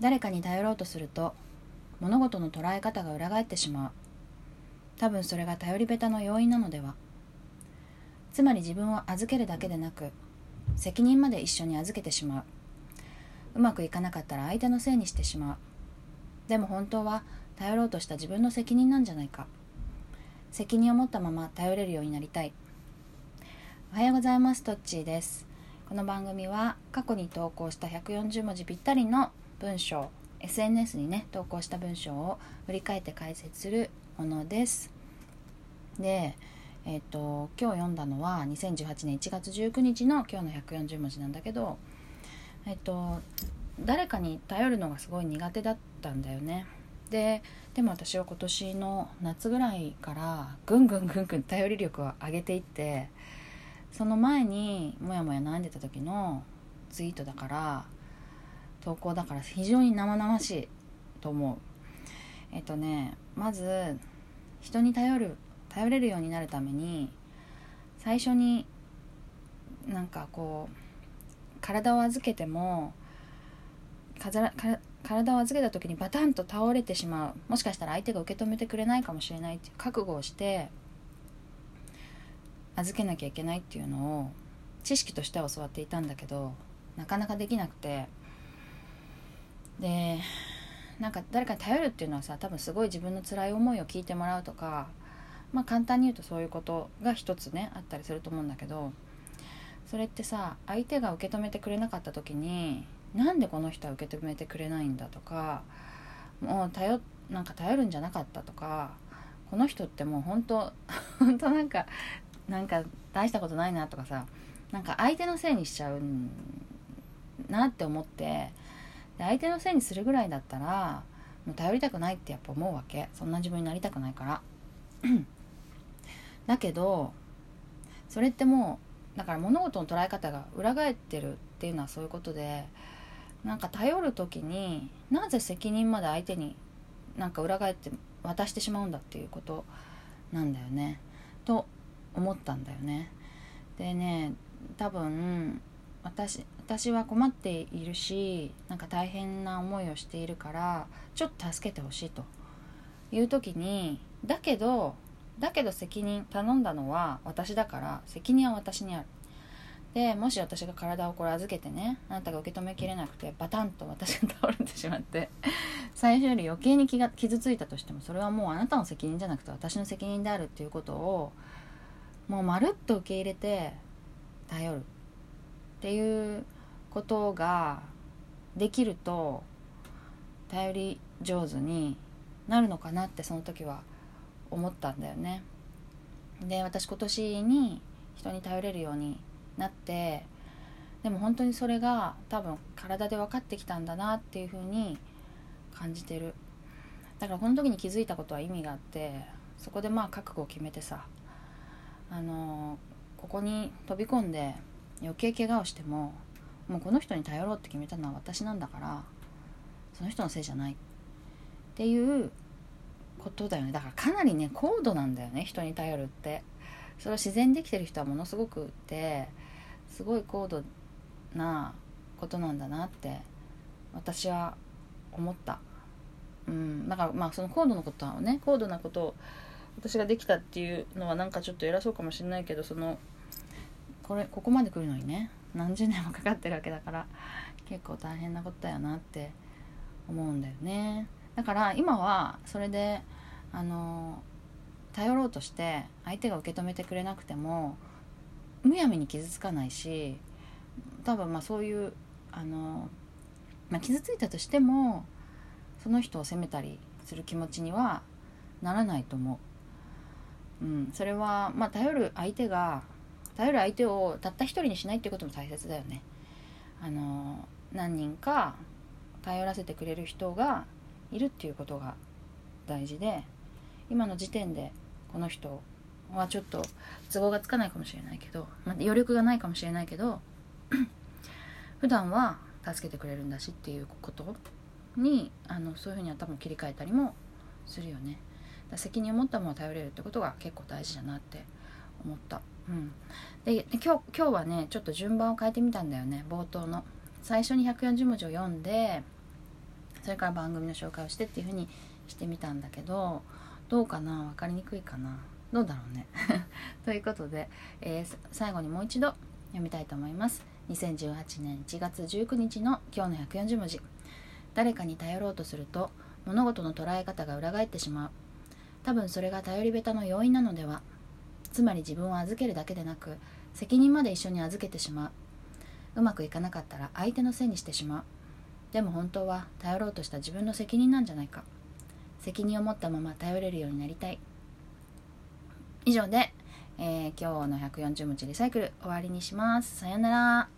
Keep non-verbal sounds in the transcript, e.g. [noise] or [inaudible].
誰かに頼ろうとすると物事の捉え方が裏返ってしまう。多分それが頼り下手の要因なのでは。つまり自分を預けるだけでなく責任まで一緒に預けてしまう。うまくいかなかったら相手のせいにしてしまう。でも本当は頼ろうとした自分の責任なんじゃないか。責任を持ったまま頼れるようになりたい。おはようございますトッチーです。この番組は過去に投稿した140文字ぴったりの文章 SNS にね投稿した文章を振り返って解説するものです。でえっ、ー、と今日読んだのは2018年1月19日の今日の140文字なんだけどえっ、ー、と誰かに頼るのがすごい苦手だったんだよね。ででも私は今年の夏ぐらいからぐんぐんぐんぐん頼り力を上げていってその前にモヤモヤ悩んでた時のツイートだから投稿だから非常に生々しいと思う。えっとねまず人に頼る頼れるようになるために最初になんかこう体を預けても体を預けた時にバタンと倒れてしまう。もしかしたら相手が受け止めてくれないかもしれないっていう覚悟をして預けなきゃいけないっていうのを知識としては教わっていたんだけどなかなかできなくて。でなんか誰かに頼るっていうのはさ多分すごい自分の辛い思いを聞いてもらうとかまあ簡単に言うとそういうことが一つねあったりすると思うんだけどそれってさ相手が受け止めてくれなかった時になんでこの人は受け止めてくれないんだとかもう頼なんか頼るんじゃなかったとかこの人ってもう本当 [laughs] 本当なんかなんか大したことないなとかさなんか相手のせいにしちゃうなって思ってで相手のせいにするぐらいだったらもう頼りたくないってやっぱ思うわけ。そんな自分になりたくないから。[clears throat] だけどそれってもうだから物事の捉え方が裏返ってるっていうのはそういうことでなんか頼る時になぜ責任まで相手になんか裏返って渡してしまうんだっていうことなんだよね。と思ったんだよね。でね多分私私は困っているしなんか大変な思いをしているからちょっと助けてほしいと。いう時にだけどだけど責任頼んだのは私だから責任は私にある。でもし私が体をこれ預けてねあなたが受け止めきれなくてバタンと私が倒れてしまって最初より余計に気が傷ついたとしてもそれはもうあなたの責任じゃなくて私の責任であるっていうことをもうまるっと受け入れて頼る。っていうことができると頼り上手になるのかなってその時は思ったんだよね。で私今年に人に頼れるようになってでも本当にそれが多分体で分かってきたんだなっていうふうに感じてるだからこの時に気づいたことは意味があってそこでまあ覚悟を決めてさあのここに飛び込んで余計怪我をしてももうこの人に頼ろうって決めたのは私なんだからその人のせいじゃない。っていうことだよね。だからかなりね高度なんだよね人に頼るって。それは自然できてる人はものすごくってすごい高度なことなんだなって私は思った。うん。だからまあその高度のことはね高度なことを私ができたっていうのはなんかちょっと偉そうかもしれないけどそのこれここまで来るのにね何十年もかかってるわけだから結構大変なことだよなって思うんだよねだから今はそれであの頼ろうとして相手が受け止めてくれなくてもむやみに傷つかないし多分まあそういうあの、まあ、傷ついたとしてもその人を責めたりする気持ちにはならないと思う。うん、それは、まあ、頼る相手が頼る相手をたった一人にしないっていうことも大切だよね。あの何人か頼らせてくれる人がいるっていうことが大事で今の時点でこの人はちょっと都合がつかないかもしれないけど、まあ、余力がないかもしれないけど [clears throat] 普段は助けてくれるんだしっていうことにあのそういうふうに頭を切り替えたりもするよね。責任を持ったものを頼れるってことが結構大事だなって思った。うん、で今日今日はねちょっと順番を変えてみたんだよね。冒頭の。最初に140文字を読んでそれから番組の紹介をしてっていう風にしてみたんだけどどうかな？分かりにくいかな？どうだろうね？[laughs] ということで、えー、最後にもう一度読みたいと思います。2018年1月19日の今日の140文字。誰かに頼ろうとすると物事の捉え方が裏返ってしまう。多分それが頼りべたの要因なのではつまり自分を預けるだけでなく責任まで一緒に預けてしまう。うまくいかなかったら相手のせいにしてしまう。でも本当は頼ろうとした自分の責任なんじゃないか。責任を持ったまま頼れるようになりたい。以上で、えー、今日の140文字リサイクル終わりにします。さよなら。